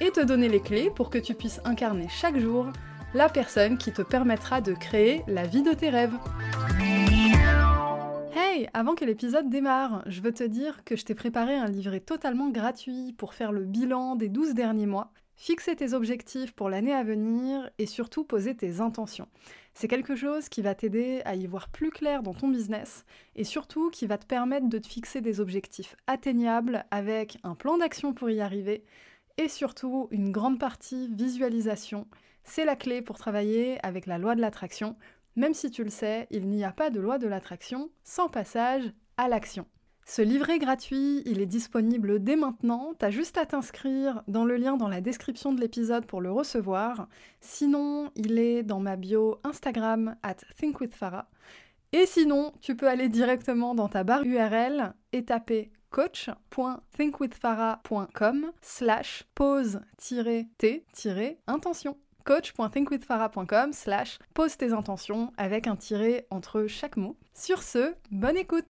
et te donner les clés pour que tu puisses incarner chaque jour la personne qui te permettra de créer la vie de tes rêves. Hey, avant que l'épisode démarre, je veux te dire que je t'ai préparé un livret totalement gratuit pour faire le bilan des 12 derniers mois, fixer tes objectifs pour l'année à venir et surtout poser tes intentions. C'est quelque chose qui va t'aider à y voir plus clair dans ton business et surtout qui va te permettre de te fixer des objectifs atteignables avec un plan d'action pour y arriver et surtout une grande partie visualisation. C'est la clé pour travailler avec la loi de l'attraction. Même si tu le sais, il n'y a pas de loi de l'attraction sans passage à l'action. Ce livret gratuit, il est disponible dès maintenant, t'as juste à t'inscrire dans le lien dans la description de l'épisode pour le recevoir. Sinon, il est dans ma bio Instagram at thinkwithfarah. Et sinon, tu peux aller directement dans ta barre URL et taper coach.thinkwithfarah.com slash pose-t-intention coach.thinkwithfarah.com slash pose tes intentions avec un tiré entre chaque mot. Sur ce, bonne écoute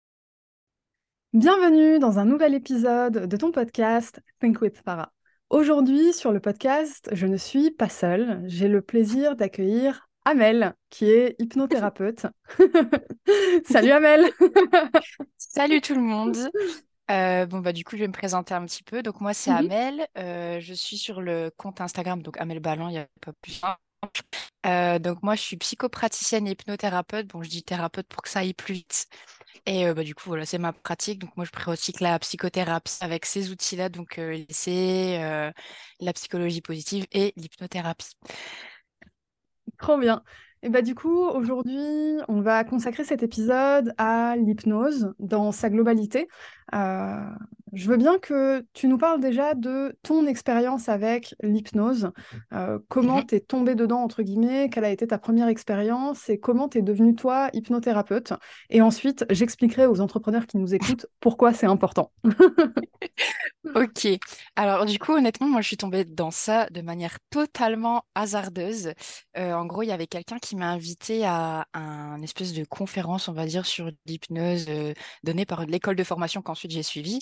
Bienvenue dans un nouvel épisode de ton podcast Think with Farah. Aujourd'hui sur le podcast, je ne suis pas seule, j'ai le plaisir d'accueillir Amel, qui est hypnothérapeute. Salut Amel Salut tout le monde euh, bon, bah, du coup, je vais me présenter un petit peu. Donc, moi, c'est mmh Amel. Euh, je suis sur le compte Instagram, donc Amel Ballon, il n'y a pas plus euh, donc, moi, je suis psychopraticienne et hypnothérapeute. Bon, je dis thérapeute pour que ça aille plus vite. Et bah, du coup, voilà, c'est ma pratique. Donc, moi, je pratique la psychothérapie avec ces outils-là. Donc, c'est la psychologie positive et l'hypnothérapie. Trop bien. Et bah du coup, aujourd'hui, on va consacrer cet épisode à l'hypnose dans sa globalité. Euh, je veux bien que tu nous parles déjà de ton expérience avec l'hypnose, euh, comment mmh tu es tombé dedans, entre guillemets, quelle a été ta première expérience? Et comment tu es devenu toi hypnothérapeute? Et ensuite, j'expliquerai aux entrepreneurs qui nous écoutent pourquoi c'est important. ok. Alors du coup, honnêtement, moi, je suis tombée dans ça de manière totalement hasardeuse. Euh, en gros, il y avait quelqu'un qui m'a invité à un espèce de conférence, on va dire, sur l'hypnose donnée par l'école de formation quand ensuite j'ai suivi.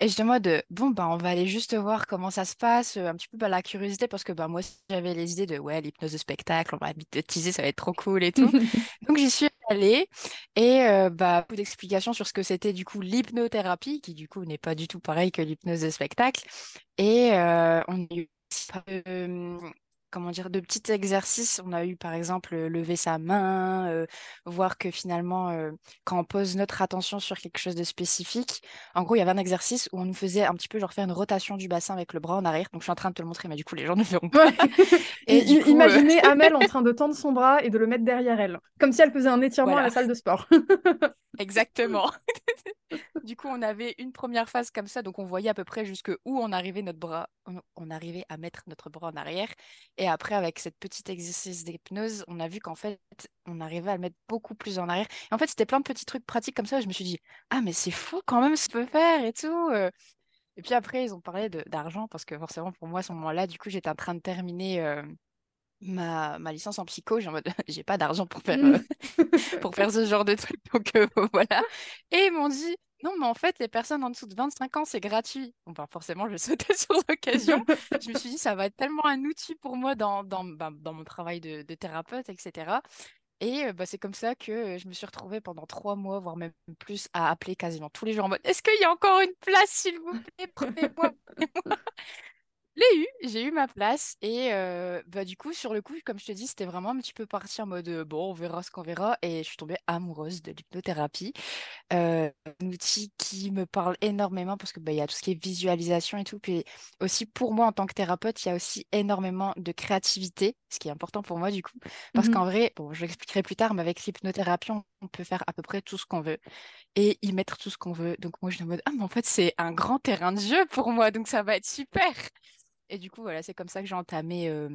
Et j'étais en mode, bon, bah, on va aller juste voir comment ça se passe, un petit peu bah, la curiosité, parce que bah, moi j'avais les idées de, ouais, l'hypnose de spectacle, on va teaser, ça va être trop cool et tout. Donc j'y suis allée et bah, beaucoup d'explications sur ce que c'était du coup l'hypnothérapie, qui du coup n'est pas du tout pareil que l'hypnose de spectacle. Et on a eu comment dire, de petits exercices. On a eu par exemple lever sa main, voir que finalement, quand on pose notre attention sur quelque chose de spécifique, en gros, il y avait un exercice où on nous faisait un petit peu genre faire une rotation du bassin avec le bras en arrière. Donc je suis en train de te le montrer, mais du coup, les gens ne verront pas. et imaginez Amel en train de tendre son bras et de le mettre derrière elle, comme si elle faisait un étirement à la salle de sport. Exactement. du coup, on avait une première phase comme ça, donc on voyait à peu près jusque où on arrivait notre bras, on arrivait à mettre notre bras en arrière. Et après, avec cette petite exercice d'hypnose, on a vu qu'en fait, on arrivait à le mettre beaucoup plus en arrière. Et en fait, c'était plein de petits trucs pratiques comme ça. je me suis dit, ah, mais c'est fou quand même ce peut faire et tout. Euh. Et puis après, ils ont parlé d'argent parce que forcément, pour moi, à ce moment-là, du coup, j'étais en train de terminer. Euh, ma, ma licence en psycho, j'ai en mode j'ai pas d'argent pour faire mmh. euh, pour faire ce genre de truc donc euh, voilà. Et ils m'ont dit non mais en fait les personnes en dessous de 25 ans c'est gratuit. Bon bah forcément je sautais sur l'occasion. je me suis dit ça va être tellement un outil pour moi dans, dans mon travail de, thérapeute etc. Et euh, bah, c'est comme ça que je me suis retrouvée pendant trois mois, voire même plus, à appeler quasiment tous les jours en mode Est-ce qu'il y a encore une place, s'il vous plaît? Prenez-moi l'ai eu, j'ai eu ma place et bah, du coup, sur le coup, comme je te dis, c'était vraiment un petit peu parti en mode bon, on verra ce qu'on verra et je suis tombée amoureuse de l'hypnothérapie, un outil qui me parle énormément parce que bah, y a tout ce qui est visualisation et tout, puis aussi pour moi en tant que thérapeute, il y a aussi énormément de créativité, ce qui est important pour moi du coup, parce mmh qu'en vrai, bon, je l'expliquerai plus tard, mais avec l'hypnothérapie, on peut faire à peu près tout ce qu'on veut et y mettre tout ce qu'on veut. Donc moi, je suis en mode ah mais en fait c'est un grand terrain de jeu pour moi, donc ça va être super. Et du coup, voilà, c'est comme ça que j'ai entamé euh,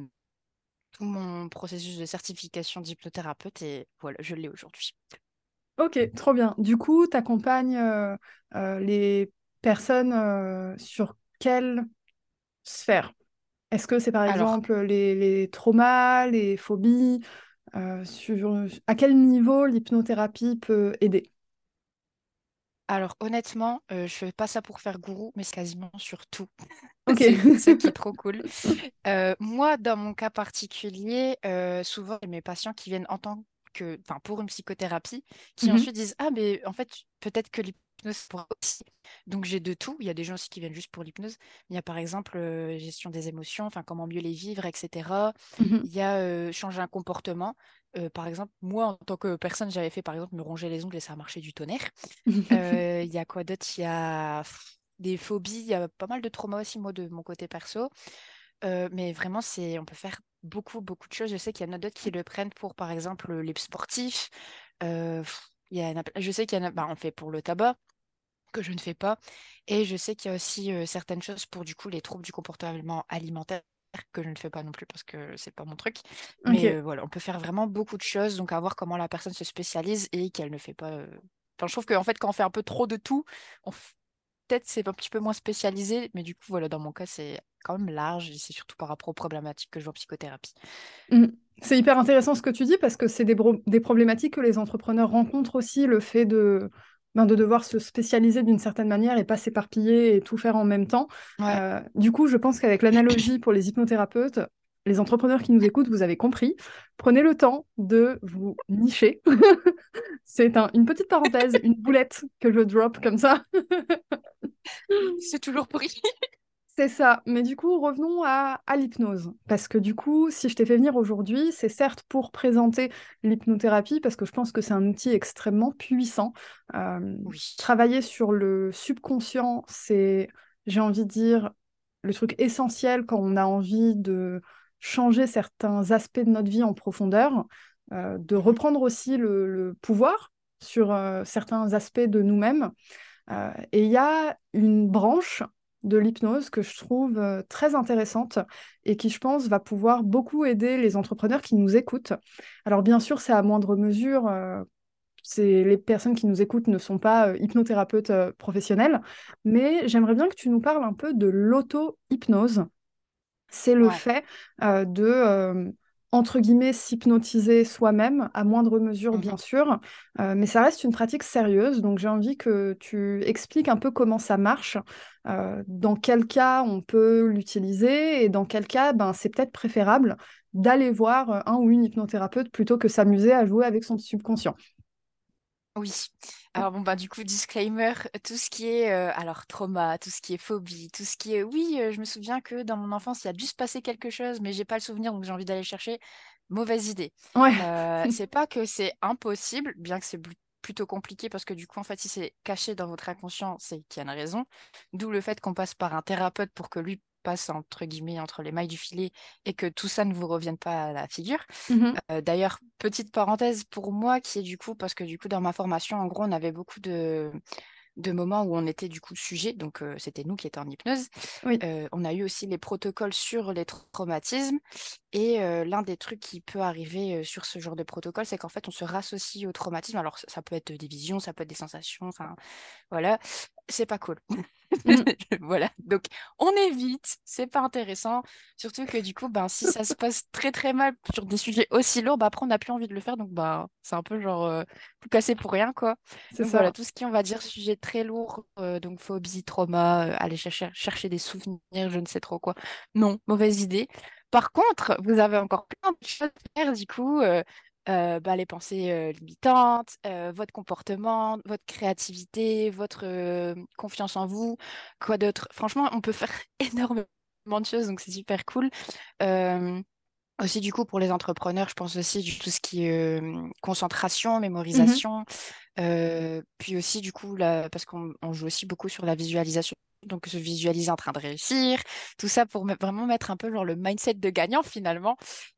tout mon processus de certification d'hypnothérapeute et voilà, je l'ai aujourd'hui. Ok, trop bien. Du coup, tu accompagnes euh, euh, les personnes euh, sur quelle sphère? Est-ce que c'est par Alors, exemple les, les traumas, les phobies? sur, à quel niveau l'hypnothérapie peut aider? alors honnêtement, je fais pas ça pour faire gourou, mais c'est quasiment sur tout. Ok. C'est ça qui est trop cool. Euh, moi, dans mon cas particulier, euh, souvent, j'ai mes patients qui viennent en tant que, enfin, pour une psychothérapie, qui Mhm, ensuite disent, Ah, mais en fait, peut-être que l'hypnose pourrait aussi. Donc, j'ai de tout. Il y a des gens aussi qui viennent juste pour l'hypnose. Il y a par exemple euh, gestion des émotions, enfin, comment mieux les vivre, etc. mhm. Il y a euh, changer un comportement. Euh, par exemple, moi, en tant que personne, j'avais fait, par exemple, me ronger les ongles et ça a marché du tonnerre. Euh, Il y a quoi d'autre? Il y a des phobies, il y a pas mal de traumas aussi, moi, de mon côté perso. Euh, mais vraiment, c'est, on peut faire beaucoup, beaucoup de choses. Je sais qu'il y en a d'autres qui le prennent pour, par exemple, les sportifs. Euh, il y en a, je sais qu'il y en a, bah, on fait pour le tabac, que je ne fais pas. Et je sais qu'il y a aussi euh, certaines choses pour, du coup, les troubles du comportement alimentaire que je ne fais pas non plus parce que c'est pas mon truc. Mais euh, voilà, on peut faire vraiment beaucoup de choses. Donc, à voir comment la personne se spécialise et qu'elle ne fait pas. euh, Enfin, je trouve qu'en fait, quand on fait un peu trop de tout, on f- peut-être c'est un petit peu moins spécialisé, mais du coup, voilà, dans mon cas, c'est quand même large et c'est surtout par rapport aux problématiques que je vois en psychothérapie. Mm. C'est hyper intéressant ce que tu dis parce que c'est des, problématiques que les entrepreneurs rencontrent aussi, le fait de, ben, de devoir se spécialiser d'une certaine manière et pas s'éparpiller et tout faire en même temps. Ouais, Euh, du coup, je pense qu'avec l'analogie pour les hypnothérapeutes, les entrepreneurs qui nous écoutent, vous avez compris. Prenez le temps de vous nicher. C'est un- une petite parenthèse, une boulette que je drop comme ça. c'est toujours pris. C'est ça, mais du coup, revenons à, à l'hypnose. Parce que du coup, si je t'ai fait venir aujourd'hui, c'est certes pour présenter l'hypnothérapie, parce que je pense que c'est un outil extrêmement puissant. Euh, Oui. travailler sur le subconscient, c'est, j'ai envie de dire, le truc essentiel quand on a envie de changer certains aspects de notre vie en profondeur, euh, de reprendre aussi le, pouvoir sur euh, certains aspects de nous-mêmes. Euh, et il y a une branche de l'hypnose que je trouve très intéressante et qui, je pense, va pouvoir beaucoup aider les entrepreneurs qui nous écoutent. Alors, bien sûr, c'est à moindre mesure. les personnes qui nous écoutent ne sont pas hypnothérapeutes euh, professionnels, mais j'aimerais bien que tu nous parles un peu de l'auto-hypnose c'est le Ouais. fait euh, de, euh, entre guillemets, s'hypnotiser soi-même, à moindre mesure, bien Mhm. sûr, Euh, mais ça reste une pratique sérieuse, donc j'ai envie que tu expliques un peu comment ça marche, dans quel cas on peut l'utiliser, et dans quel cas ben, c'est peut-être préférable d'aller voir un ou une hypnothérapeute plutôt que s'amuser à jouer avec son subconscient. Oui. Alors bon bah du coup disclaimer, tout ce qui est euh, alors trauma, tout ce qui est phobie, tout ce qui est oui, euh, je me souviens que dans mon enfance il a dû se passer quelque chose, mais j'ai pas le souvenir donc j'ai envie d'aller chercher. Mauvaise idée. Ouais. Euh, c'est pas que c'est impossible, bien que c'est plutôt compliqué parce que du coup en fait si c'est caché dans votre inconscient, c'est qu'il y a une raison. D'où le fait qu'on passe par un thérapeute pour que lui passe entre guillemets entre les mailles du filet et que tout ça ne vous revienne pas à la figure. Mhm. Euh, d'ailleurs, petite parenthèse pour moi qui est du coup, parce que du coup dans ma formation, en gros, on avait beaucoup de, de moments où on était du coup sujet, donc euh, c'était nous qui étions en hypnose. Oui. Euh, on a eu aussi les protocoles sur les tra- traumatismes et euh, l'un des trucs qui peut arriver sur ce genre de protocole, c'est qu'en fait on se rassocie au traumatisme. Alors ça, ça peut être des visions, ça peut être des sensations, enfin voilà, c'est pas cool. Mhm. Voilà, donc on évite, c'est pas intéressant. Surtout que du coup, ben, si ça se passe très très mal sur des sujets aussi lourds, bah, après on n'a plus envie de le faire, donc bah, c'est un peu genre euh, tout casser pour rien, quoi. C'est Donc voilà, ça. tout ce qui, on va dire, sujet très lourd, euh, donc phobie, trauma, aller chercher, chercher des souvenirs, je ne sais trop quoi. Non, mauvaise idée. Par contre, vous avez encore plein de choses à faire, du coup, euh, euh, bah, les pensées euh, limitantes, euh, votre comportement, votre créativité, votre confiance en vous, quoi d'autre. Franchement, on peut faire énormément de choses, donc c'est super cool. Aussi, du coup, pour les entrepreneurs, je pense aussi du tout ce qui est concentration, Mhm. mémorisation, puis aussi, du coup, parce qu'on on joue aussi beaucoup sur la visualisation donc se visualiser en train de réussir, tout ça pour vraiment mettre un peu genre le mindset de gagnant finalement.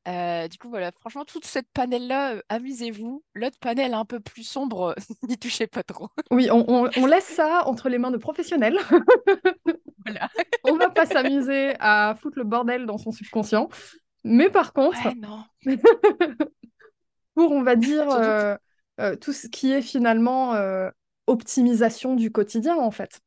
Euh, du coup, voilà, franchement, toute cette panel-là, euh, amusez-vous. L'autre panel un peu plus sombre, n'y touchez pas trop. Oui, on, laisse ça entre les mains de professionnels. voilà. on va pas s'amuser à foutre le bordel dans son subconscient. Mais par contre, pour, on va dire, euh, tout ce qui est finalement optimisation du quotidien, en fait.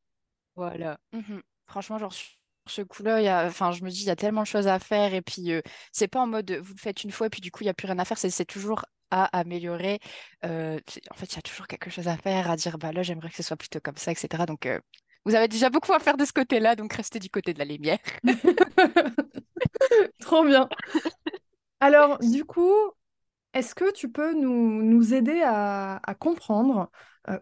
Voilà. Mmh franchement, genre, sur ce coup-là, enfin, je me dis, il y a tellement de choses à faire. Et puis, c'est pas en mode, vous le faites une fois, et puis du coup, il n'y a plus rien à faire. C'est toujours à améliorer. en fait, il y a toujours quelque chose à faire, à dire, bah là, j'aimerais que ce soit plutôt comme ça, etc. Donc, vous avez déjà beaucoup à faire de ce côté-là, donc restez du côté de la lumière. Trop bien. Alors, du coup, est-ce que tu peux nous, nous aider à, à comprendre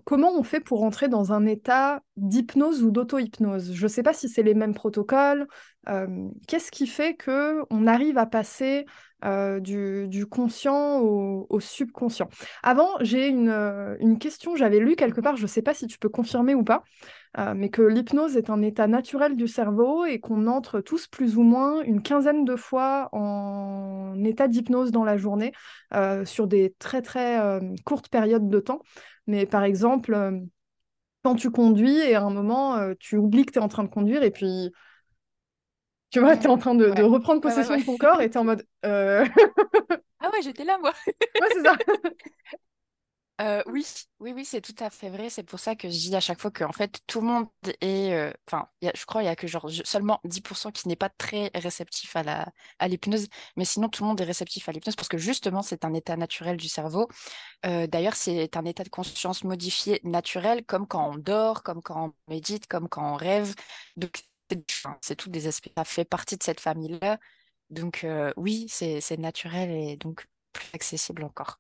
comment on fait pour entrer dans un état d'hypnose ou d'auto-hypnose? Je ne sais pas si c'est les mêmes protocoles. Euh, qu'est-ce qui fait que on arrive à passer euh, du, conscient au, subconscient? Avant, j'ai une, question, j'avais lu quelque part, je ne sais pas si tu peux confirmer ou pas, mais que l'hypnose est un état naturel du cerveau et qu'on entre tous plus ou moins une quinzaine de fois en état d'hypnose dans la journée sur des très très courtes périodes de temps. Mais par exemple, euh, quand tu conduis et à un moment, euh, tu oublies que tu es en train de conduire et puis, tu vois, tu es en train de, reprendre possession de ton corps et tu es en mode... Euh, ah ouais, j'étais là, moi. ouais, c'est ça. Euh, oui, oui, oui, c'est tout à fait vrai. C'est pour ça que je dis à chaque fois que en fait tout le monde est, euh, enfin, je crois il y a que genre seulement 10% qui n'est pas très réceptif à l'hypnose, mais sinon tout le monde est réceptif à l'hypnose parce que justement c'est un état naturel du cerveau. Euh, d'ailleurs, c'est un état de conscience modifié naturel, comme quand on dort, comme quand on médite, comme quand on rêve. Donc c'est tout des aspects. Ça fait partie de cette famille-là. Donc oui, c'est naturel et donc plus accessible encore.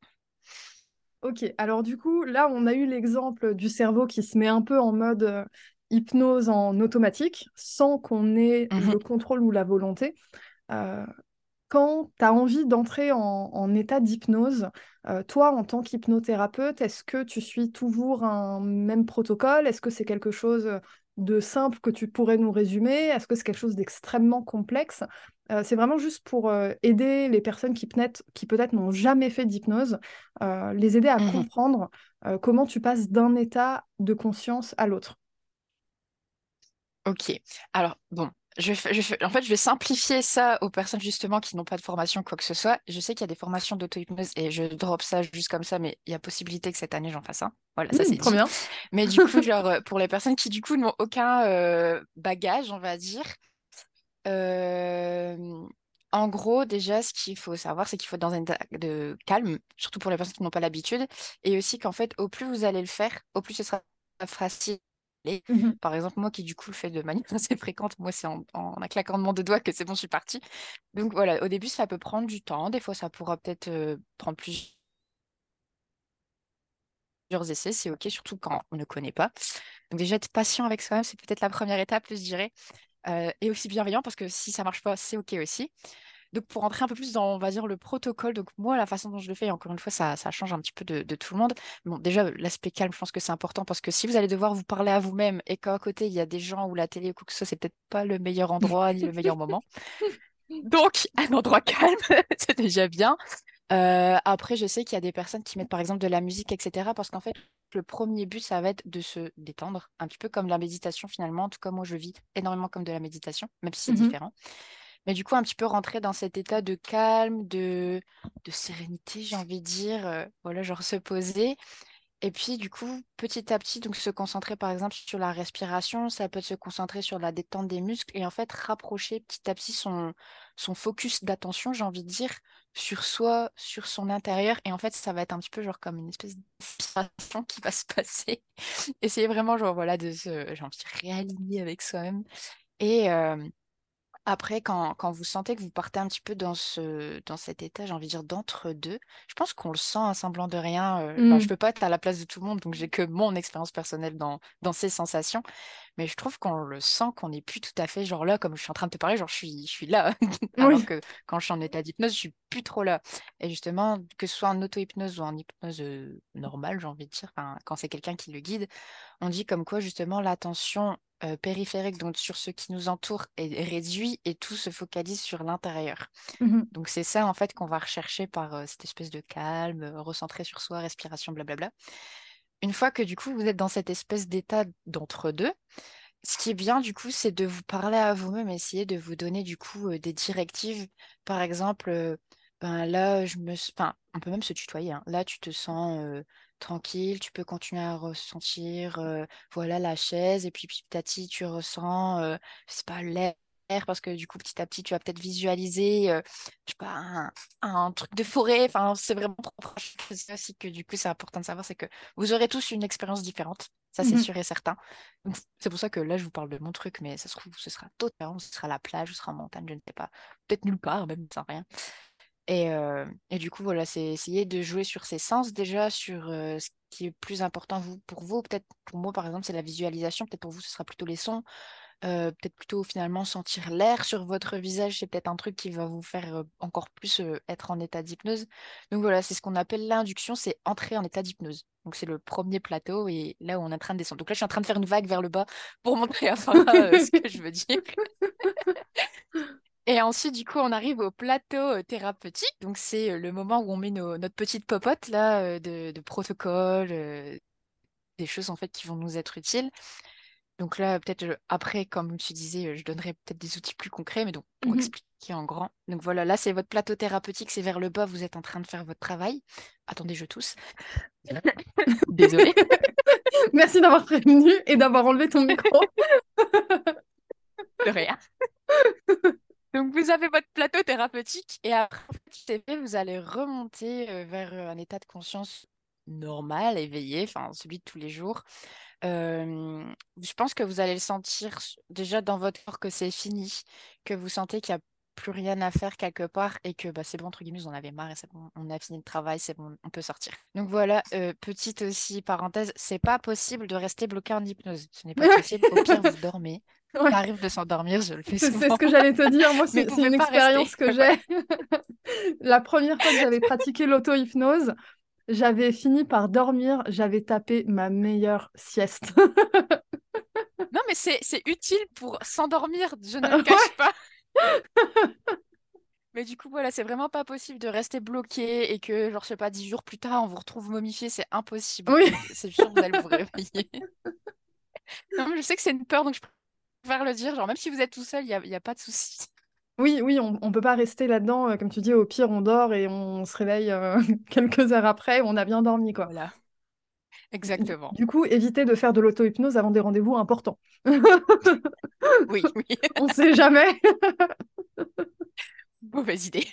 Ok, alors du coup, là, on a eu l'exemple du cerveau qui se met un peu en mode euh, hypnose en automatique, sans qu'on ait mmh le contrôle ou la volonté. Euh, quand tu as envie d'entrer en, état d'hypnose, euh, toi, en tant qu'hypnothérapeute, est-ce que tu suis toujours un même protocole? Est-ce que c'est quelque chose de simple que tu pourrais nous résumer? Est-ce que c'est quelque chose d'extrêmement complexe? Euh, c'est vraiment juste pour euh, aider les personnes qui peut-être, qui peut-être n'ont jamais fait d'hypnose, euh, les aider à mmh comprendre comment tu passes d'un état de conscience à l'autre. Ok. Alors, bon, je, en fait, je vais simplifier ça aux personnes justement qui n'ont pas de formation, quoi que ce soit. Je sais qu'il y a des formations d'auto-hypnose et je drop ça juste comme ça, mais il y a possibilité que cette année j'en fasse un. Voilà, ça mmh, c'est trop bien. Mais du coup, genre, pour les personnes qui du coup n'ont aucun bagage, on va dire, en gros, déjà, ce qu'il faut savoir, c'est qu'il faut être dans un état de calme, surtout pour les personnes qui n'ont pas l'habitude, et aussi qu'en fait, au plus vous allez le faire, au plus ce sera facile. Mmh Par exemple, moi qui du coup le fais de manière assez fréquente, moi c'est en, un claquement de doigts que c'est bon, je suis partie. Donc voilà, au début ça peut prendre du temps, des fois ça pourra peut-être prendre plusieurs essais, c'est ok, surtout quand on ne connaît pas. Donc déjà être patient avec soi-même, c'est peut-être la première étape, je dirais. Euh, et aussi bienveillant parce que si ça marche pas, c'est OK aussi. Donc pour rentrer un peu plus dans, on va dire, le protocole, donc moi, la façon dont je le fais, encore une fois, ça, ça change un petit peu de, de tout le monde. Bon, déjà, l'aspect calme, je pense que c'est important parce que si vous allez devoir vous parler à vous-même et qu'à côté, il y a des gens ou la télé ou quoi que ce soit, c'est peut-être pas le meilleur endroit ni le meilleur moment. Donc, un endroit calme, c'est déjà bien. Euh, après, je sais qu'il y a des personnes qui mettent par exemple de la musique, etc. Parce qu'en fait, le premier but, ça va être de se détendre, un petit peu comme la méditation finalement. En tout cas, moi, je vis énormément comme de la méditation, même si c'est mmh différent. Mais du coup, un petit peu rentrer dans cet état de calme, de, de sérénité, j'ai envie de dire. Euh, voilà, genre se poser. Et puis, du coup, petit à petit, donc se concentrer par exemple sur la respiration, ça peut se concentrer sur la détente des muscles et en fait rapprocher petit à petit son, son focus d'attention, j'ai envie de dire, sur soi, sur son intérieur. Et en fait, ça va être un petit peu genre comme une espèce d'inspiration qui va se passer. Essayer vraiment, genre, voilà, de se, j'ai envie de réaligner avec soi-même. Et, euh, après, quand, vous sentez que vous partez un petit peu dans, ce, dans cet état, j'ai envie de dire d'entre-deux, je pense qu'on le sent un semblant de rien. Euh, je ne mmh. peux pas être à la place de tout le monde, donc j'ai que mon expérience personnelle dans, dans ces sensations. Mais je trouve qu'on le sent qu'on n'est plus tout à fait genre là, comme je suis en train de te parler, genre je suis, je suis là. Alors que quand je suis en état d'hypnose, je suis plus trop là. Et justement, que ce soit en auto-hypnose ou en hypnose normale, j'ai envie de dire, quand c'est quelqu'un qui le guide, on dit comme quoi justement l'attention euh, périphérique, donc sur ce qui nous entoure, est réduit et tout se focalise sur l'intérieur. Mmh donc c'est ça en fait qu'on va rechercher par euh, cette espèce de calme, recentrer sur soi, respiration, blablabla une fois que du coup vous êtes dans cette espèce d'état d'entre-deux, ce qui est bien du coup, c'est de vous parler à vous-même, essayer de vous donner du coup des directives. Par exemple, ben là, je me, on peut même se tutoyer. Hein. Là, tu te sens tranquille, tu peux continuer à ressentir, voilà, la chaise, et puis petit à petit, tu ressens, c'est pas l'air parce que du coup, petit à petit, tu vas peut-être visualiser, euh, je sais pas, un, truc de forêt. Enfin, c'est vraiment. C'est aussi que du coup, c'est important de savoir, c'est que vous aurez tous une expérience différente. Ça, c'est Mmh sûr et certain. C'est pour ça que là, je vous parle de mon truc, mais ça se trouve, ce sera totalement, ce sera la plage, ce sera en montagne, je ne sais pas. Peut-être nulle part, même sans rien. Et, euh, et, du coup, voilà, c'est essayer de jouer sur ses sens déjà, sur euh, ce qui est plus important vous, pour vous. Peut-être pour moi, par exemple, c'est la visualisation. Peut-être pour vous, ce sera plutôt les sons. Peut-être plutôt finalement sentir l'air sur votre visage, c'est peut-être un truc qui va vous faire encore plus être en état d'hypnose. Donc voilà, c'est ce qu'on appelle l'induction, c'est entrer en état d'hypnose. Donc c'est le premier plateau et là où on est en train de descendre. Donc là, je suis en train de faire une vague vers le bas pour montrer à ce que je veux dire. Et ensuite, du coup, on arrive au plateau thérapeutique. Donc, c'est le moment où on met notre petite popote là de protocole, des choses en fait qui vont nous être utiles. Donc là, peut-être après, comme tu disais, je donnerai peut-être des outils plus concrets, mais donc pour mmh expliquer en grand. Donc voilà, là, c'est votre plateau thérapeutique, c'est vers le bas, vous êtes en train de faire votre travail. Attendez, je tousse. Désolée. Merci d'avoir prévenu et d'avoir enlevé ton micro. De rien. Donc vous avez votre plateau thérapeutique et après, vous allez remonter vers un état de conscience normal, éveillé, enfin celui de tous les jours je pense que vous allez le sentir déjà dans votre corps que c'est fini, que vous sentez qu'il n'y a plus rien à faire quelque part et que bah, c'est bon, entre guillemets, en avez marre et c'est bon, on a fini le travail, c'est bon, on peut sortir. Donc voilà, petite aussi parenthèse, c'est pas possible de rester bloqué en hypnose. Ce n'est pas possible, au pire, vous dormez. Ouais. Ça arrive de s'endormir, je le fais souvent. C'est ce que j'allais te dire, moi, c'est une expérience que j'ai. La première fois que j'avais pratiqué l'auto-hypnose, j'avais fini par dormir, j'avais tapé ma meilleure sieste. non, mais c'est utile pour s'endormir, je ne le cache pas. mais du coup, voilà, c'est vraiment pas possible de rester bloqué et que, genre, je sais pas, dix jours plus tard, on vous retrouve momifié, c'est impossible. Oui. C'est sûr que vous allez vous réveiller. non, mais je sais que c'est une peur, donc je préfère le dire. Genre, même si vous êtes tout seul, il n'y a, y a pas de souci. Oui, oui, on ne peut pas rester là-dedans. Euh, comme tu dis, au pire, on dort et on se réveille euh, quelques heures après, on a bien dormi, quoi. Voilà. Exactement. Du coup, évitez de faire de l'auto-hypnose avant des rendez-vous importants. oui, oui. on ne sait jamais. Mauvaise idée.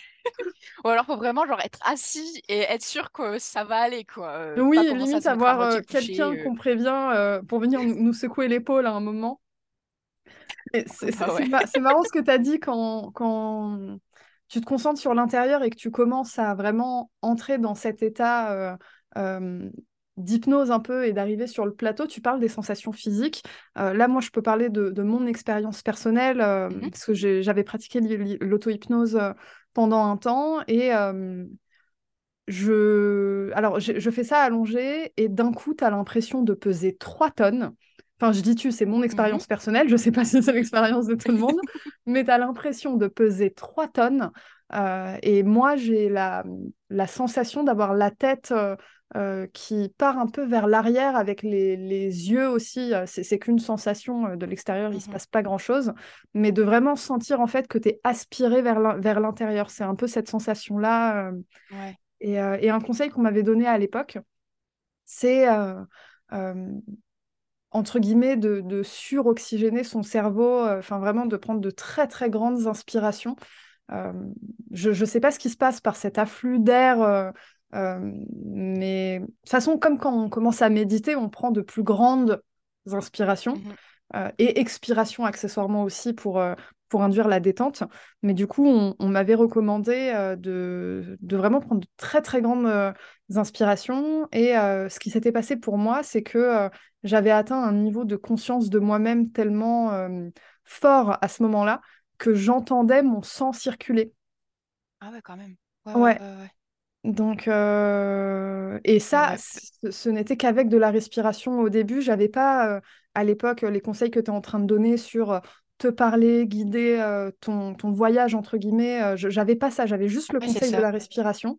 Ou alors, faut vraiment genre être assis et être sûr que ça va aller, quoi. Euh, oui, limite avoir quelqu'un qu'on prévient pour venir nous secouer l'épaule à un moment. Ah c'est marrant ce que tu as dit quand, quand tu te concentres sur l'intérieur et que tu commences à vraiment entrer dans cet état euh, euh, d'hypnose un peu et d'arriver sur le plateau, tu parles des sensations physiques. Euh, là, moi, je peux parler de, mon expérience personnelle mm-hmm. parce que j'avais pratiqué l'auto-hypnose pendant un temps et je... Alors, je fais ça allongé et d'un coup, tu as l'impression de peser 3 tonnes. Enfin, je dis tu, c'est mon expérience mhm. personnelle, je sais pas si c'est l'expérience de tout le monde, mais tu as l'impression de peser 3 tonnes. Euh, et moi, j'ai la, la sensation d'avoir la tête euh, euh, qui part un peu vers l'arrière avec les, les, yeux aussi. C'est qu'une sensation de l'extérieur, il se mhm. passe pas grand-chose, mais de vraiment sentir en fait que tu es aspiré vers l'intérieur. C'est un peu cette sensation-là. Et, et, un conseil qu'on m'avait donné à l'époque, c'est entre guillemets, de, de suroxygéner son cerveau, euh, enfin vraiment de prendre de très très grandes inspirations. Euh, je ne sais pas ce qui se passe par cet afflux d'air, euh, mais de toute façon, comme quand on commence à méditer, on prend de plus grandes inspirations. Mmh et expiration accessoirement aussi pour, pour induire la détente. Mais du coup, on, m'avait recommandé euh, de, de, vraiment prendre de très, très grandes euh, inspirations. Et euh, ce qui s'était passé pour moi, c'est que j'avais atteint un niveau de conscience de moi-même tellement fort à ce moment-là que j'entendais mon sang circuler. Ah ouais, quand même. Ouais. Donc, et ça, ce, n'était qu'avec de la respiration au début. J'avais pas, à l'époque, les conseils que tu es en train de donner sur te parler, guider euh, ton, ton, voyage, entre guillemets. Euh, j'avais pas ça, j'avais juste le conseil de la respiration.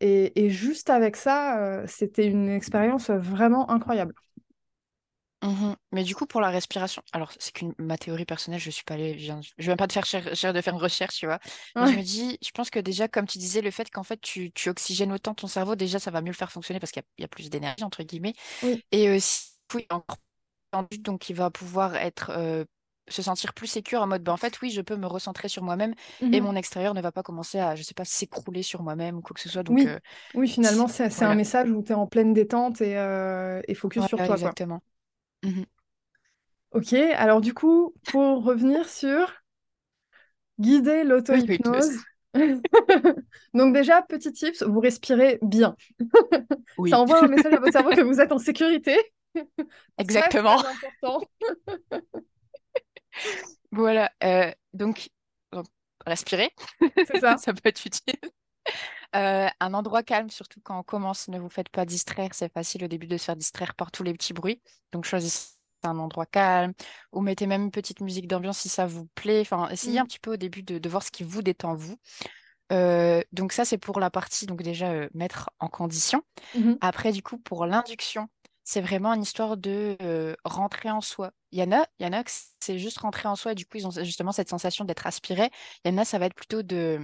Et, et juste avec ça, euh, c'était une expérience vraiment incroyable. Mmh mais du coup, pour la respiration, alors c'est qu'une ma théorie personnelle, je suis pas allée, je je viens pas de faire de faire une recherche, tu vois. Mais je me dis, je pense que déjà, comme tu disais, le fait qu'en fait tu, tu oxygènes autant ton cerveau, déjà ça va mieux le faire fonctionner parce qu'il y, a plus d'énergie entre guillemets. Et aussi, encore tendu, donc il va pouvoir être se sentir plus sécure en mode bah, en fait oui je peux me recentrer sur moi-même et mmh mon extérieur ne va pas commencer à je sais pas s'écrouler sur moi-même ou quoi que ce soit. Donc oui, oui finalement c'est un message où tu es en pleine détente et, euh, et focus sur toi exactement. Mmh ok alors du coup pour revenir sur guider l'auto-hypnose donc déjà petit tips vous respirez bien. Ça envoie un message à votre cerveau que vous êtes en sécurité. Exactement. important voilà, euh, donc, respirer, ça. ça peut être utile. Euh, un endroit calme, surtout quand on commence, ne vous faites pas distraire. C'est facile au début de se faire distraire par tous les petits bruits. Donc choisissez un endroit calme ou mettez même une petite musique d'ambiance si ça vous plaît. Enfin, essayez mmh. un petit peu au début de, voir ce qui vous détend vous. Euh, donc ça, c'est pour la partie, donc déjà mettre en condition. Mmh Après, du coup, pour l'induction, c'est vraiment une histoire de rentrer en soi. Il y en a, il y en a que c'est juste rentrer en soi et du coup, ils ont justement cette sensation d'être aspirés. Il y en a, ça va être plutôt de,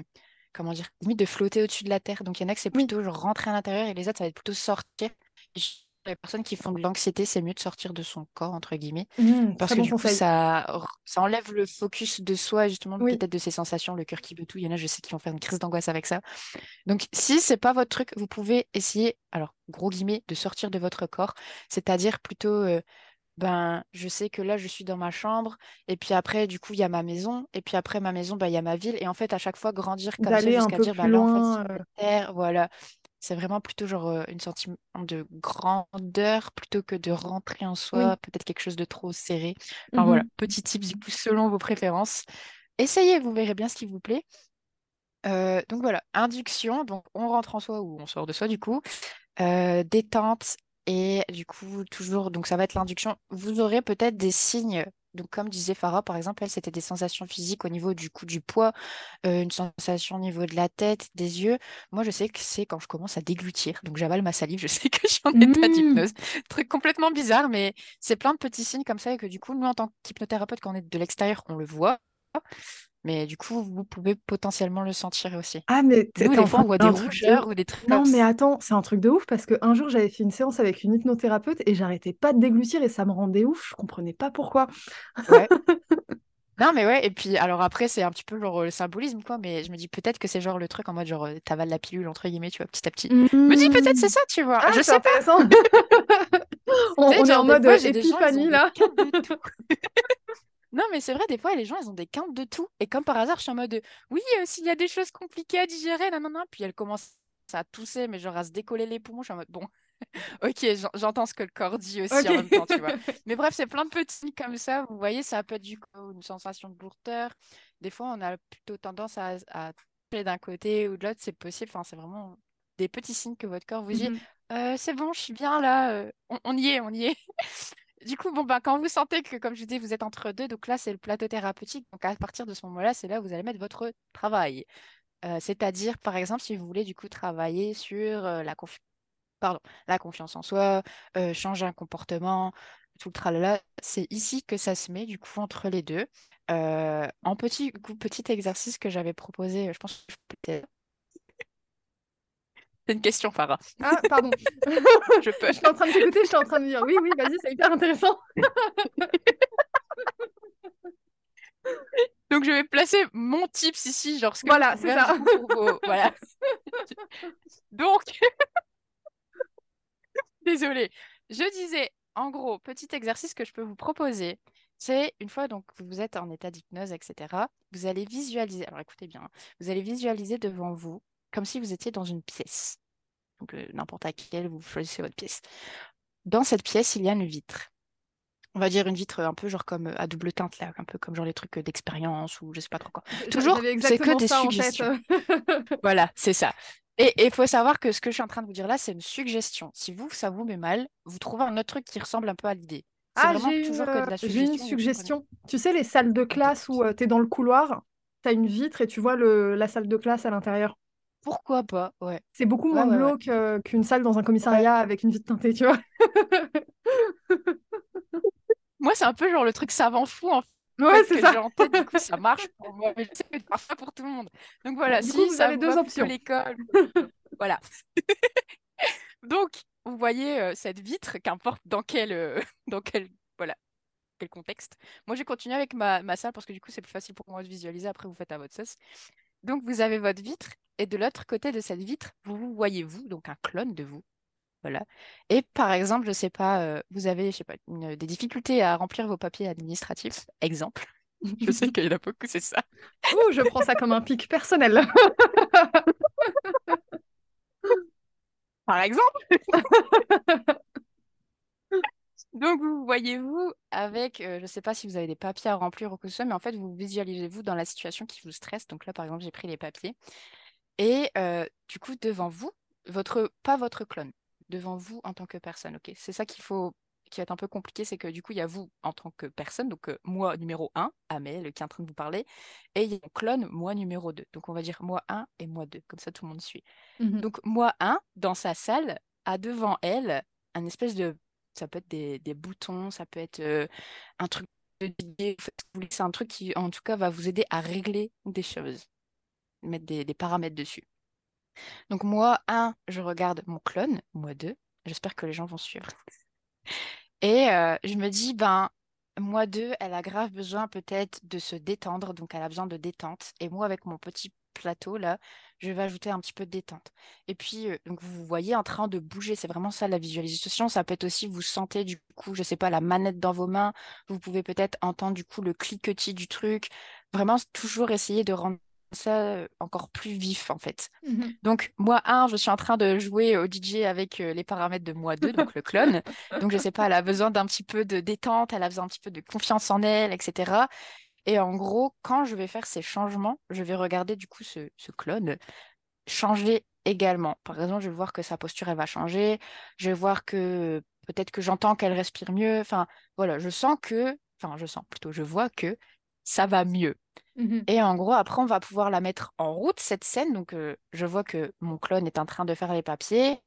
comment dire, limite de flotter au-dessus de la terre. Donc, il y en a que c'est plutôt genre rentrer à l'intérieur et les autres, ça va être plutôt sortir. les personnes qui font de l'anxiété, c'est mieux de sortir de son corps, entre guillemets. Mmh, parce que du coup, ça, ça enlève le focus de soi, justement, peut-être de ses sensations, le cœur qui veut tout. Il y en a, je sais, qui vont faire une crise d'angoisse avec ça. Donc, si c'est pas votre truc, vous pouvez essayer, alors, gros guillemets, de sortir de votre corps, c'est-à-dire plutôt. Euh, ben, je sais que là, je suis dans ma chambre, et puis après, du coup, il y a ma maison, et puis après ma maison, ben, il y a ma ville, et en fait, à chaque fois, grandir comme ça jusqu'à dire, ben, là, en fait, terre, voilà. C'est vraiment plutôt genre euh, une sentiment de grandeur plutôt que de rentrer en soi, peut-être quelque chose de trop serré. Enfin voilà, mmh petit tip du coup selon vos préférences. Essayez, vous verrez bien ce qui vous plaît. Euh, donc voilà, induction, donc on rentre en soi ou on sort de soi du coup. Euh, détente et du coup toujours, donc ça va être l'induction. Vous aurez peut-être des signes donc, comme disait Farah, par exemple, elle, c'était des sensations physiques au niveau du coup du poids, euh, une sensation au niveau de la tête, des yeux. Moi, je sais que c'est quand je commence à déglutir. Donc, j'avale ma salive, je sais que je suis en état mmh. d'hypnose. Truc complètement bizarre, mais c'est plein de petits signes comme ça et que du coup, nous, en tant qu'hypnothérapeute, quand on est de l'extérieur, on le voit. Mais du coup, vous pouvez potentiellement le sentir aussi. Ah, mais des fois, on voit des rougeurs ou des trucs. Non, mais attends, c'est un truc de ouf parce qu'un jour, j'avais fait une séance avec une hypnothérapeute et j'arrêtais pas de déglutir et ça me rendait ouf. Je comprenais pas pourquoi. Ouais. non, mais ouais. Et puis, alors après, c'est un petit peu genre le symbolisme, quoi. Mais je me dis peut-être que c'est genre le truc en mode genre t'avales la pilule, entre guillemets, tu vois, petit à petit. Je me dis peut-être c'est ça, tu vois. Ah, je sais intéressant. on, on est en mode épiphanie, là. Non, mais c'est vrai, des fois, les gens, ils ont des quintes de tout. Et comme par hasard, je suis en mode oui, euh, s'il y a des choses compliquées à digérer, non, non, non. Puis elle commence à tousser, mais genre à se décoller les poumons. Je suis en mode bon, ok, j'entends ce que le corps dit aussi en même temps, tu vois. Mais bref, c'est plein de petits comme ça. Vous voyez, ça peut être du coup une sensation de lourdeur. Des fois, on a plutôt tendance à, à d'un côté ou de l'autre, c'est possible. Enfin, c'est vraiment des petits signes que votre corps vous dit. Mmh euh, c'est bon, je suis bien là, euh, on, y est, on y est. Du coup, bon, ben, quand vous sentez que, comme je dis, vous êtes entre deux, donc là, c'est le plateau thérapeutique. Donc, à partir de ce moment-là, c'est là où vous allez mettre votre travail. Euh, c'est-à-dire, par exemple, si vous voulez, du coup, travailler sur euh, la confiance en soi, euh, changer un comportement, tout le tralala, c'est ici que ça se met, du coup, entre les deux. en petit, petit exercice que j'avais proposé, je pense que je peux c'est une question, Farah. Ah, pardon. je peux. Je suis en train de t'écouter, je suis en train de dire oui, oui, vas-y, c'est hyper intéressant. Donc, je vais placer mon tips ici, genre ce que Voilà, c'est ça. Voilà. Donc, désolée. Je disais, en gros, petit exercice que je peux vous proposer, c'est une fois donc que vous êtes en état d'hypnose, etc., vous allez visualiser, alors écoutez bien, hein, vous allez visualiser devant vous comme si vous étiez dans une pièce. Donc euh, n'importe laquelle, vous choisissez votre pièce. Dans cette pièce, il y a une vitre. On va dire une vitre un peu genre comme euh, à double teinte, là, un peu comme genre les trucs euh, d'expérience ou je sais pas trop quoi. Toujours, c'est que des suggestions. voilà, c'est ça. Et il faut savoir que ce que je suis en train de vous dire là, c'est une suggestion. Si vous, ça vous met mal, vous trouvez un autre truc qui ressemble un peu à l'idée. Ah, j'ai une suggestion. Tu sais, les salles de classe où tu es dans le couloir, tu as une vitre et tu vois le, la salle de classe à l'intérieur. Pourquoi pas, ouais. C'est beaucoup moins glauque qu'une salle dans un commissariat avec une vitre teintée, tu vois. Moi, c'est un peu genre le truc savant fou, en fait. Ouais, c'est ça. En tête, du coup, ça marche pour moi, mais c'est parfois pour tout le monde. Donc voilà, du si coup, vous avez deux options. l'école. voilà. Donc, vous voyez euh, cette vitre, qu'importe dans quel, euh, dans quel, voilà, quel contexte. Moi, j'ai continué avec ma, ma salle parce que du coup, c'est plus facile pour moi de visualiser. Après, vous faites à votre sauce. Donc, vous avez votre vitre et de l'autre côté de cette vitre, vous voyez vous, donc un clone de vous. Voilà. Et par exemple, je ne sais pas, euh, vous avez, je sais pas, des difficultés à remplir vos papiers administratifs, exemple. je sais qu'il y en a beaucoup, c'est ça. Ouh, je prends ça comme un pic personnel. par exemple. Donc, vous voyez-vous avec, euh, je ne sais pas si vous avez des papiers à remplir ou que ce soit, mais en fait, vous visualisez-vous dans la situation qui vous stresse. Donc là, par exemple, j'ai pris les papiers. Et euh, du coup, devant vous, votre, pas votre clone, devant vous en tant que personne. ok? C'est ça qu'il faut, qui va être un peu compliqué, c'est que du coup, il y a vous en tant que personne, donc euh, moi numéro 1, Amel, qui est en train de vous parler, et il y a un clone, moi numéro 2. Donc on va dire moi 1 et moi 2, comme ça tout le monde suit. Mmh donc moi 1, dans sa salle, a devant elle un espèce de ça peut être des, boutons, ça peut être euh, un truc de c'est un truc qui, en tout cas, va vous aider à régler des choses, mettre des, paramètres dessus. Donc moi, un, je regarde mon clone, moi deux, j'espère que les gens vont suivre. Et euh, je me dis, ben, moi deux, elle a grave besoin peut-être de se détendre, donc elle a besoin de détente. Et moi, avec mon petit plateau là, je vais ajouter un petit peu de détente. Et puis, euh, donc vous voyez en train de bouger, c'est vraiment ça la visualisation. Ça peut être aussi, vous sentez du coup, je sais pas, la manette dans vos mains. Vous pouvez peut-être entendre du coup le cliquetis du truc. Vraiment, toujours essayer de rendre ça euh, encore plus vif en fait. Mmh donc moi 1, je suis en train de jouer au DJ avec euh, les paramètres de moi 2, donc le clone. Donc je sais pas, elle a besoin d'un petit peu de détente, elle a besoin un petit peu de confiance en elle, etc. Et en gros, quand je vais faire ces changements, je vais regarder du coup ce, clone changer également. Par exemple, je vais voir que sa posture, elle va changer. Je vais voir que peut-être que j'entends qu'elle respire mieux. Enfin, voilà, je sens que, enfin, je sens plutôt, je vois que ça va mieux. Mmh Et en gros, après, on va pouvoir la mettre en route, cette scène. Donc, euh, je vois que mon clone est en train de faire les papiers.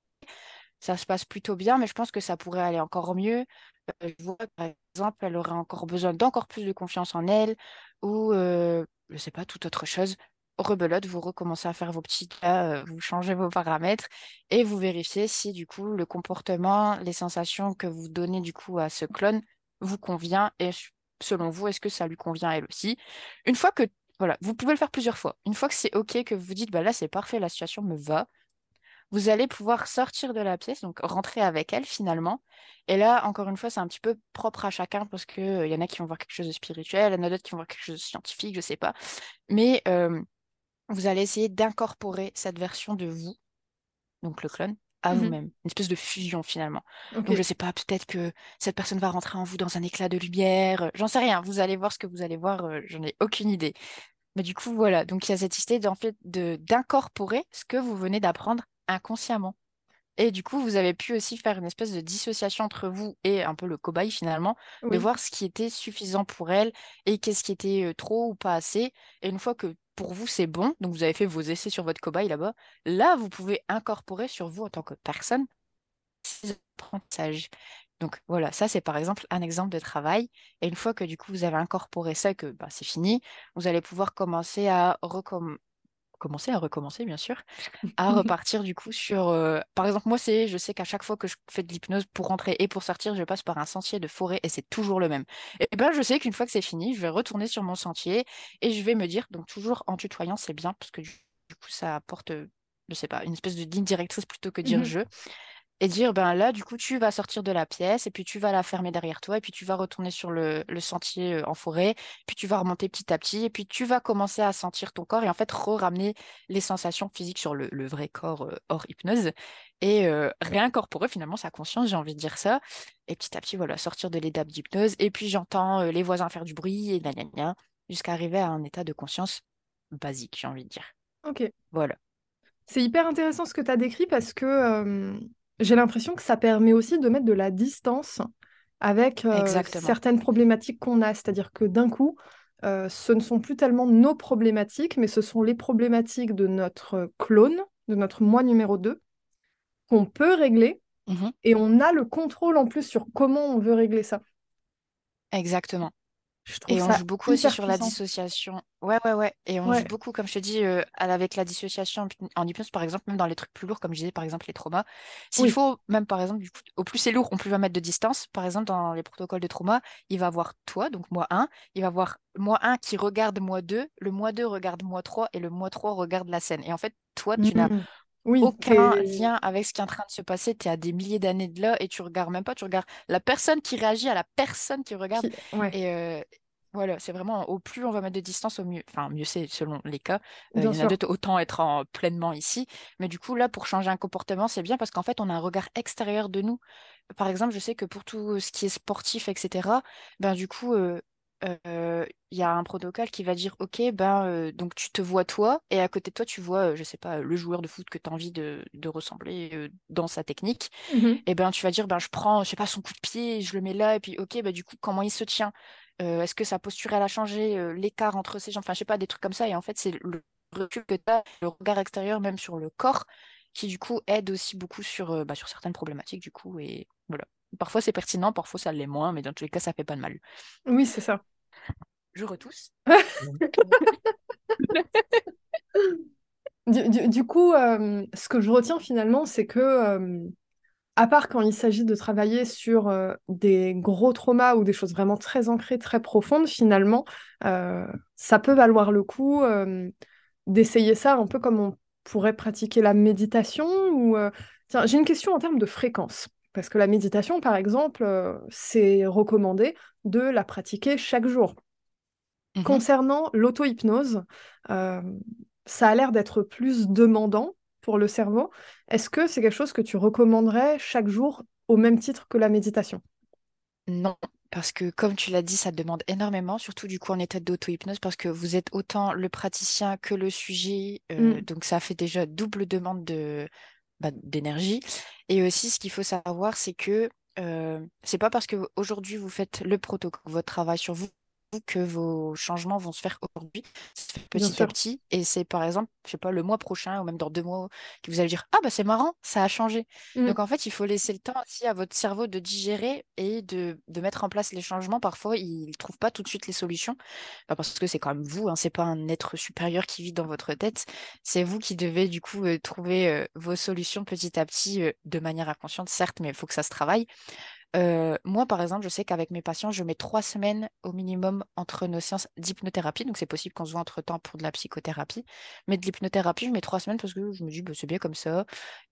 Ça se passe plutôt bien, mais je pense que ça pourrait aller encore mieux. Euh, je par exemple, elle aurait encore besoin d'encore plus de confiance en elle, ou euh, je sais pas, toute autre chose. Rebelote, vous recommencez à faire vos petits cas, euh, vous changez vos paramètres et vous vérifiez si du coup le comportement, les sensations que vous donnez du coup à ce clone vous convient et selon vous, est-ce que ça lui convient elle aussi? Une fois que voilà, vous pouvez le faire plusieurs fois. Une fois que c'est OK, que vous vous dites, bah là, c'est parfait, la situation me va, vous allez pouvoir sortir de la pièce, donc rentrer avec elle finalement. Et là, encore une fois, c'est un petit peu propre à chacun parce qu'il euh, y en a qui vont voir quelque chose de spirituel, il y en a d'autres qui vont voir quelque chose de scientifique, je sais pas. Mais euh, vous allez essayer d'incorporer cette version de vous, donc le clone, à mmh vous-même, une espèce de fusion finalement. Donc je sais pas, peut-être que cette personne va rentrer en vous dans un éclat de lumière, euh, j'en sais rien, vous allez voir ce que vous allez voir, j'en ai aucune idée. Mais du coup, voilà, donc il y a cette idée d'incorporer ce que vous venez d'apprendre inconsciemment. Et du coup, vous avez pu aussi faire une espèce de dissociation entre vous et un peu le cobaye finalement, de voir ce qui était suffisant pour elle et qu'est-ce qui était euh, trop ou pas assez. Et une fois que pour vous c'est bon, donc vous avez fait vos essais sur votre cobaye là-bas, là vous pouvez incorporer sur vous en tant que personne ces apprentissages. Donc voilà, ça c'est par exemple un exemple de travail. Et une fois que du coup vous avez incorporé ça, que bah, c'est fini, vous allez pouvoir commencer à recommencer commencer à recommencer, bien sûr, à repartir du coup sur. Euh, par exemple, moi, c'est, je sais qu'à chaque fois que je fais de l'hypnose pour rentrer et pour sortir, je passe par un sentier de forêt et c'est toujours le même. Et ben, je sais qu'une fois que c'est fini, je vais retourner sur mon sentier et je vais me dire, donc toujours en tutoyant, c'est bien parce que du coup, ça apporte, je sais pas, une espèce de ligne directrice plutôt que dire mmh je. Et dire, ben là, du coup, tu vas sortir de la pièce et puis tu vas la fermer derrière toi et puis tu vas retourner sur le, le sentier en forêt, puis tu vas remonter petit à petit et puis tu vas commencer à sentir ton corps et en fait re-ramener les sensations physiques sur le, le vrai corps euh, hors hypnose et euh, réincorporer finalement sa conscience, j'ai envie de dire ça. Et petit à petit, voilà, sortir de l'étape d'hypnose et puis j'entends les voisins faire du bruit et gna jusqu'à arriver à un état de conscience basique, j'ai envie de dire. Ok. Voilà. C'est hyper intéressant ce que tu as décrit parce que j'ai l'impression que ça permet aussi de mettre de la distance avec euh, certaines problématiques qu'on a. C'est-à-dire que d'un coup, euh, ce ne sont plus tellement nos problématiques, mais ce sont les problématiques de notre clone, de notre moi numéro 2, qu'on peut régler. Mhm. Et on a le contrôle en plus sur comment on veut régler ça. Exactement. Je trouve Et on joue beaucoup aussi sur la dissociation. Ouais, ouais, ouais. Et on joue beaucoup, comme je te dis, euh, avec la dissociation en hyp- en hypnose, par exemple, même dans les trucs plus lourds, comme je disais, par exemple, les traumas. S'il oui. faut, même par exemple, du coup, au plus c'est lourd, on plus va mettre de distance. Par exemple, dans les protocoles de trauma, il va voir toi, donc moi 1, il va voir moi 1 qui regarde moi 2, le moi 2 regarde moi 3 et le moi 3 regarde la scène. Et en fait, toi, tu n'as Mhm. Oui, aucun lien avec ce qui est en train de se passer. Tu es à des milliers d'années de là et tu regardes même pas, tu regardes la personne qui réagit à la personne qui regarde. qui- ouais, Et euh, voilà, c'est vraiment au plus on va mettre de distance, au mieux. Enfin, mieux c'est selon les cas. Euh, bien il y en a sûr. d'autres, autant être en, pleinement ici. Mais du coup, là, pour changer un comportement, c'est bien parce qu'en fait, on a un regard extérieur de nous. Par exemple, je sais que pour tout ce qui est sportif, etc., ben, du coup, euh, euh, il y a un protocole qui va dire, OK, ben, euh, donc tu te vois toi, et à côté de toi, tu vois, euh, je sais pas, le joueur de foot que tu as envie de, de ressembler dans sa technique. Mhm. Et ben, tu vas dire, ben, je prends, je sais pas, son coup de pied, je le mets là, et puis, OK, ben, du coup, comment il se tient? Est-ce que sa posture, elle a changé? l'écart entre ses jambes? Enfin, je sais pas, des trucs comme ça. Et en fait, c'est le recul que tu as, le regard extérieur, même sur le corps, qui, du coup, aide aussi beaucoup sur, bah, sur certaines problématiques, du coup. Et voilà. Parfois, c'est pertinent, parfois, ça l'est moins, mais dans tous les cas, ça fait pas de mal. Oui, c'est ça. Je retousse. Du, du- du coup, euh, ce que je retiens finalement, c'est que, euh, à part quand il s'agit de travailler sur euh, des gros traumas ou des choses vraiment très ancrées, très profondes, finalement, ça peut valoir le coup d'essayer ça un peu comme on pourrait pratiquer la méditation. Ou, Tiens, j'ai une question en termes de fréquence. Parce que la méditation, par exemple, euh, c'est recommandé de la pratiquer chaque jour. Mhm. Concernant l'auto-hypnose, euh, ça a l'air d'être plus demandant pour le cerveau. Est-ce que c'est quelque chose que tu recommanderais chaque jour au même titre que la méditation? Non, parce que comme tu l'as dit, ça demande énormément, surtout du coup en état d'auto-hypnose, parce que vous êtes autant le praticien que le sujet, euh, Mm, donc ça fait déjà double demande de, bah, d'énergie. Et aussi, ce qu'il faut savoir, c'est que euh, c'est pas parce que aujourd'hui vous faites le protocole, votre travail sur vous, que vos changements vont se faire aujourd'hui, bien petit à petit. Et c'est par exemple, je sais pas, le mois prochain ou même dans deux mois, que vous allez dire, ah bah c'est marrant, ça a changé. Mm, Donc en fait, il faut laisser le temps aussi à votre cerveau de digérer et de, de mettre en place les changements. Parfois, il ne trouve pas tout de suite les solutions, Bah, parce que c'est quand même vous, hein, c'est pas un être supérieur qui vit dans votre tête. C'est vous qui devez du coup euh, trouver euh, vos solutions petit à petit, euh, de manière inconsciente, certes, mais il faut que ça se travaille. Euh, moi, par exemple, je sais qu'avec mes patients, je mets trois semaines au minimum entre nos séances d'hypnothérapie. Donc, c'est possible qu'on se voit entre-temps pour de la psychothérapie. Mais de l'hypnothérapie, je mets trois semaines parce que je me dis, bah, c'est bien comme ça.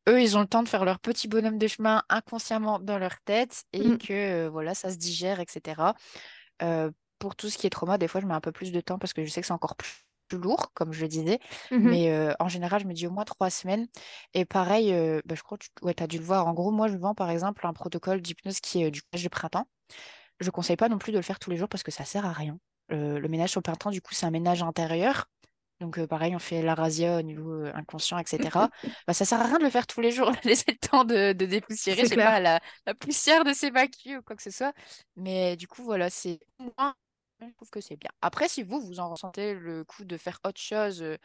Eux, ils ont le temps de faire leur petit bonhomme de chemin inconsciemment dans leur tête et mm, que euh, voilà, ça se digère, etc. Euh, pour tout ce qui est trauma, des fois, je mets un peu plus de temps parce que je sais que c'est encore plus plus lourd, comme je le disais. mhm, Mais euh, en général, je me dis au moins trois semaines. Et pareil, euh, bah, je crois que tu ouais, as dû le voir. En gros, moi, je vends par exemple un protocole d'hypnose qui est du ménage de printemps. Je ne conseille pas non plus de le faire tous les jours parce que ça sert à rien. Euh, le ménage au printemps, du coup, c'est un ménage intérieur. Donc, pareil, on fait la razzia au niveau inconscient, etc. Bah, ça sert à rien de le faire tous les jours, laisser le temps de, de dépoussiérer, C'est je sais pas, la, la poussière de s'évacuer ou quoi que ce soit. Mais du coup, voilà, c'est moi, je trouve que c'est bien. Après, si vous, vous en ressentez le coup de faire autre chose, euh,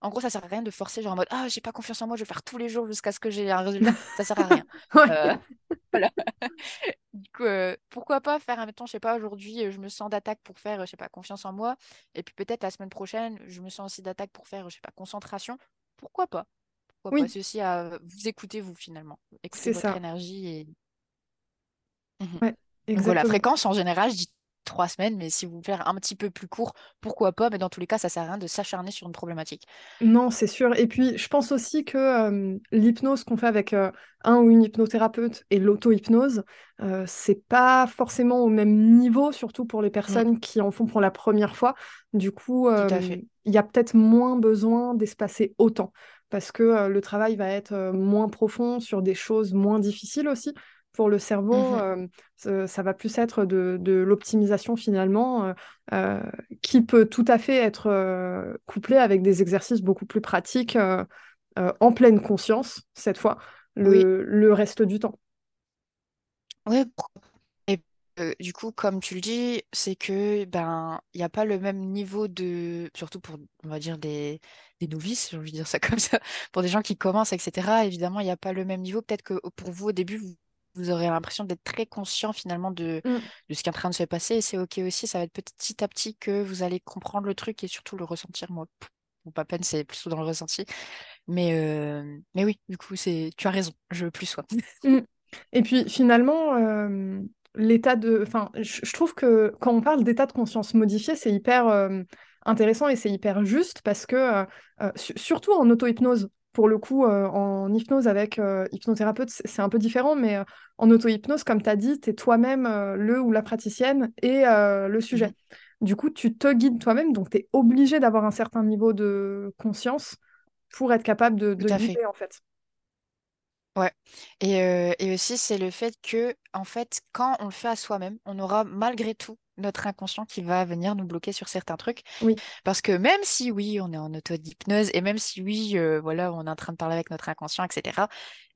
en gros, ça sert à rien de forcer, genre en mode, ah, j'ai pas confiance en moi, je vais faire tous les jours jusqu'à ce que j'ai un résultat. Ça sert à rien. Euh, voilà. Du coup, euh, pourquoi pas faire, admettons, je sais pas, aujourd'hui, je me sens d'attaque pour faire, je sais pas, confiance en moi. Et puis peut-être la semaine prochaine, je me sens aussi d'attaque pour faire, je sais pas, concentration. Pourquoi pas? Pourquoi pas? Oui, C'est aussi à vous écouter, vous, finalement. Écoutez c'est votre ça. énergie et. Ouais, Donc voilà, exactement. fréquence en général, je dis. Trois semaines, mais si vous voulez faire un petit peu plus court, pourquoi pas, mais dans tous les cas, ça sert à rien de s'acharner sur une problématique. Non, c'est sûr. Et puis, je pense aussi que euh, l'hypnose qu'on fait avec euh, un ou une hypnothérapeute et l'auto-hypnose, euh, c'est pas forcément au même niveau, surtout pour les Mm, personnes qui en font pour la première fois. Du coup, il y a peut-être moins besoin d'espacer autant parce que le travail va être moins profond sur des choses moins difficiles aussi. Pour le cerveau, Mhm. euh, ça va plus être de, de l'optimisation finalement. euh, euh, qui peut tout à fait être euh, couplé avec des exercices beaucoup plus pratiques en pleine conscience, cette fois, Oui, le, le reste du temps. oui. Et du coup, comme tu le dis, c'est que ben il n'y a pas le même niveau de, surtout pour, on va dire des, des novices, j'ai envie de dire ça comme ça, pour des gens qui commencent, etc. Évidemment, il n'y a pas le même niveau. Peut-être que pour vous au début, vous, vous aurez l'impression d'être très conscient finalement de, Mm, de ce qui est en train de se passer. Et c'est ok aussi. Ça va être petit à petit que vous allez comprendre le truc et surtout le ressentir. Moi, pas peine, c'est plutôt dans le ressenti. Mais euh, mais oui, du coup, c'est, tu as raison. Je plus sois. mm. Et puis finalement, euh, l'état de... Enfin, je, trouve que quand on parle d'état de conscience modifié, c'est hyper euh, intéressant et c'est hyper juste parce que, su- surtout en auto-hypnose, pour le coup, euh, en hypnose avec euh, hypnothérapeute, c'est un peu différent, mais euh, en auto-hypnose, comme tu as dit, tu es toi-même le ou la praticienne et le sujet. Mhm. Du coup, tu te guides toi-même, donc tu es obligé d'avoir un certain niveau de conscience pour être capable de, de fait. en fait. Ouais. Et, et aussi, c'est le fait que, en fait, quand on le fait à soi-même, on aura malgré tout notre inconscient qui va venir nous bloquer sur certains trucs. Oui, Parce que même si, oui, on est en auto-hypnose et même si, oui, euh, voilà, on est en train de parler avec notre inconscient, etc.,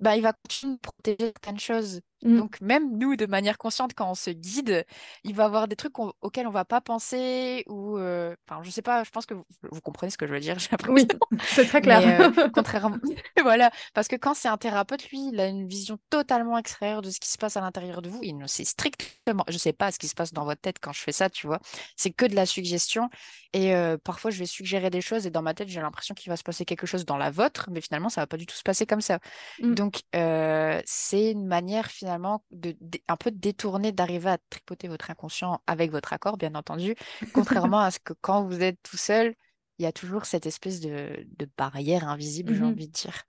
bah, il va continuer de protéger certaines choses. Mm. Donc, même nous, de manière consciente, quand on se guide, il va y avoir des trucs auxquels on va pas penser ou, euh, enfin, je sais pas, je pense que vous, vous comprenez ce que je veux dire. Oui, c'est très clair. Mais euh, contrairement, voilà, parce que quand c'est un thérapeute, lui, il a une vision totalement extérieure de ce qui se passe à l'intérieur de vous. Il ne sait strictement, je sais pas ce qui se passe dans votre tête quand je fais ça, tu vois. C'est que de la suggestion. Et euh, parfois, je vais suggérer des choses et dans ma tête, j'ai l'impression qu'il va se passer quelque chose dans la vôtre, mais finalement, ça va pas du tout se passer comme ça. Mm. Donc, euh, c'est une manière finalement de, un peu détourner d'arriver à tripoter votre inconscient avec votre accord, bien entendu, contrairement à ce que quand vous êtes tout seul, il y a toujours cette espèce de, de barrière invisible, j'ai Mhm. envie de dire.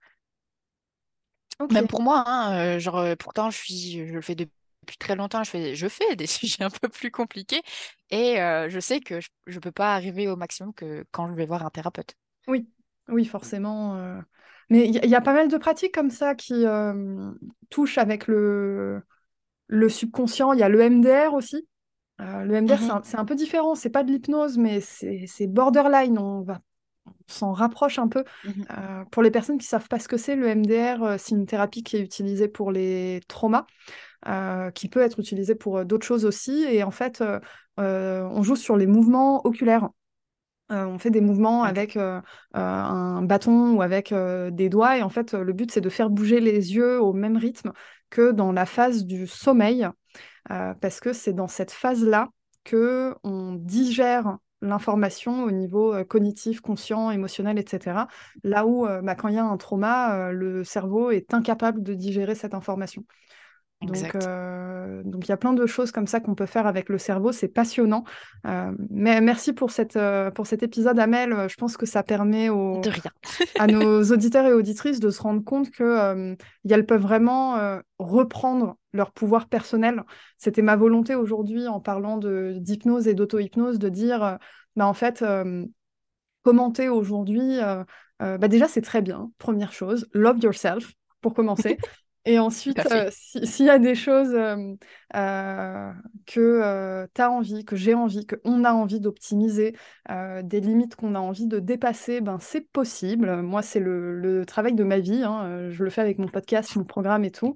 Même pour moi, hein, euh, genre, euh, pourtant, je suis, je le fais depuis très longtemps, je fais, je fais des sujets un peu plus compliqués et euh, je sais que je ne peux pas arriver au maximum que quand je vais voir un thérapeute. Oui, oui, forcément. euh. Mais il y, a pas mal de pratiques comme ça qui euh, touchent avec le, le subconscient. Il y a le MDR aussi. Le MDR, c'est un, c'est un peu différent. C'est pas de l'hypnose, mais c'est borderline. On va, s'en rapproche un peu. mhm, Euh, pour les personnes qui savent pas ce que c'est, le MDR, euh, c'est une thérapie qui est utilisée pour les traumas, euh, qui peut être utilisée pour d'autres choses aussi. Et en fait, on joue sur les mouvements oculaires. Euh, on fait des mouvements avec euh, euh, un bâton ou avec des doigts. Et en fait, le but, c'est de faire bouger les yeux au même rythme que dans la phase du sommeil, parce que c'est dans cette phase-là que on digère l'information au niveau cognitif, conscient, émotionnel, etc. Là où, bah, quand il y a un trauma, le cerveau est incapable de digérer cette information. Donc, euh, donc il y a plein de choses comme ça qu'on peut faire avec le cerveau, c'est passionnant. Euh, mais merci pour cette, euh, pour cet épisode, Amel. Je pense que ça permet De aux, rien. à nos auditeurs et auditrices de se rendre compte que euh, elles peuvent vraiment reprendre leur pouvoir personnel. C'était ma volonté aujourd'hui en parlant de d'hypnose et d'auto-hypnose de dire, bah, en fait, commenter aujourd'hui, bah, déjà c'est très bien, première chose, love yourself pour commencer. Et ensuite, euh, si- s'il y a des choses euh, euh, que tu as envie, que j'ai envie, qu'on a envie d'optimiser, des limites qu'on a envie de dépasser, ben, c'est possible. Moi, c'est le, le travail de ma vie. hein. Je le fais avec mon podcast, mon programme et tout.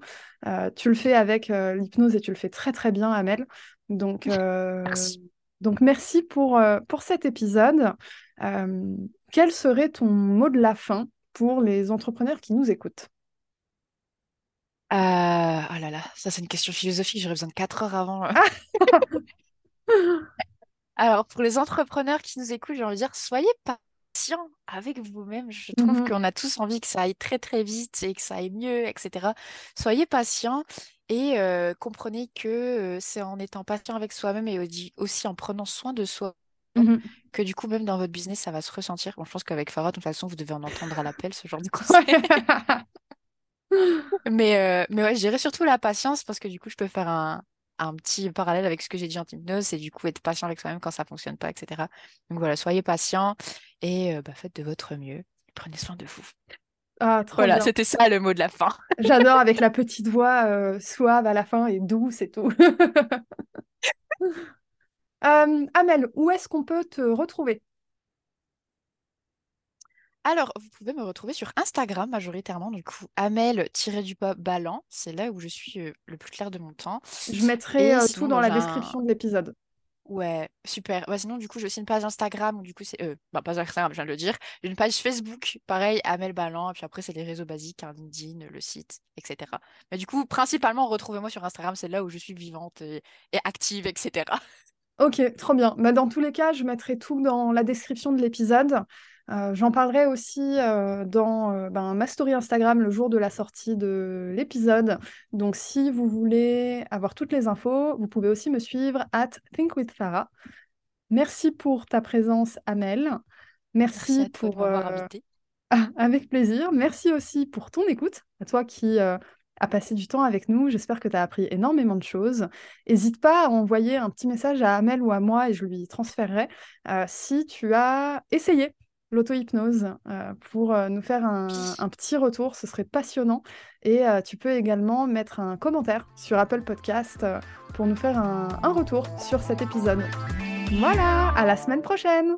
Tu le fais avec l'hypnose et tu le fais très très bien, Amel. Donc, Merci. donc merci pour, pour cet épisode. Quel serait ton mot de la fin pour les entrepreneurs qui nous écoutent? Euh, ah là là, ça c'est une question philosophique, j'aurais besoin de 4 heures avant. euh. Alors, pour les entrepreneurs qui nous écoutent, j'ai envie de dire, soyez patients avec vous-même. Je trouve Mhm. qu'on a tous envie que ça aille très très vite et que ça aille mieux, etc. Soyez patients Et comprenez que c'est en étant patient avec soi-même et aussi en prenant soin de soi Mmh que du coup, même dans votre business, ça va se ressentir. Bon, je pense qu'avec Farah, de toute façon, vous devez en entendre à l'appel, ce genre de conseils. mais, mais ouais, je dirais surtout la patience parce que du coup, je peux faire un, un petit parallèle avec ce que j'ai dit en hypnose, c'est du coup être patient avec soi-même quand ça fonctionne pas, etc. Donc voilà, soyez patient et bah, faites de votre mieux. Prenez soin de vous. Ah, trop voilà, c'était ça le mot de la fin. J'adore avec la petite voix suave à la fin et douce et tout. Euh, Amel, où est-ce qu'on peut te retrouver? Alors, vous pouvez me retrouver sur Instagram majoritairement, du coup, Amel-du-bas c'est là où je suis euh, le plus clair de mon temps. Je mettrai euh, tout dans la description de l'épisode. Ouais, super. Sinon, du coup, j'ai aussi une page Instagram, où du coup, c'est... Euh, bah, pas Instagram, je viens de le dire. J'ai une page Facebook, pareil, Amel Ballant, et puis après, c'est les réseaux basiques, hein, LinkedIn, le site, etc. Mais du coup, principalement, retrouvez-moi sur Instagram, c'est là où je suis vivante et, et active, etc. Ok, trop bien. Bah, dans tous les cas, je mettrai tout dans la description de l'épisode. Euh, j'en parlerai aussi euh, dans euh, ben, ma story Instagram le jour de la sortie de l'épisode. Donc, si vous voulez avoir toutes les infos, vous pouvez aussi me suivre at thinkwithfarah. Merci pour ta présence, Amel. Merci, Merci pour m'avoir invité. avec plaisir. Merci aussi pour ton écoute, à toi qui as passé du temps avec nous. J'espère que tu as appris énormément de choses. N'hésite pas à envoyer un petit message à Amel ou à moi et je lui transférerai si tu as essayé l'auto-hypnose euh, pour euh, nous faire un, petit retour. Ce serait passionnant. Et euh, tu peux également mettre un commentaire sur Apple Podcast pour nous faire un, un retour sur cet épisode. Voilà, à la semaine prochaine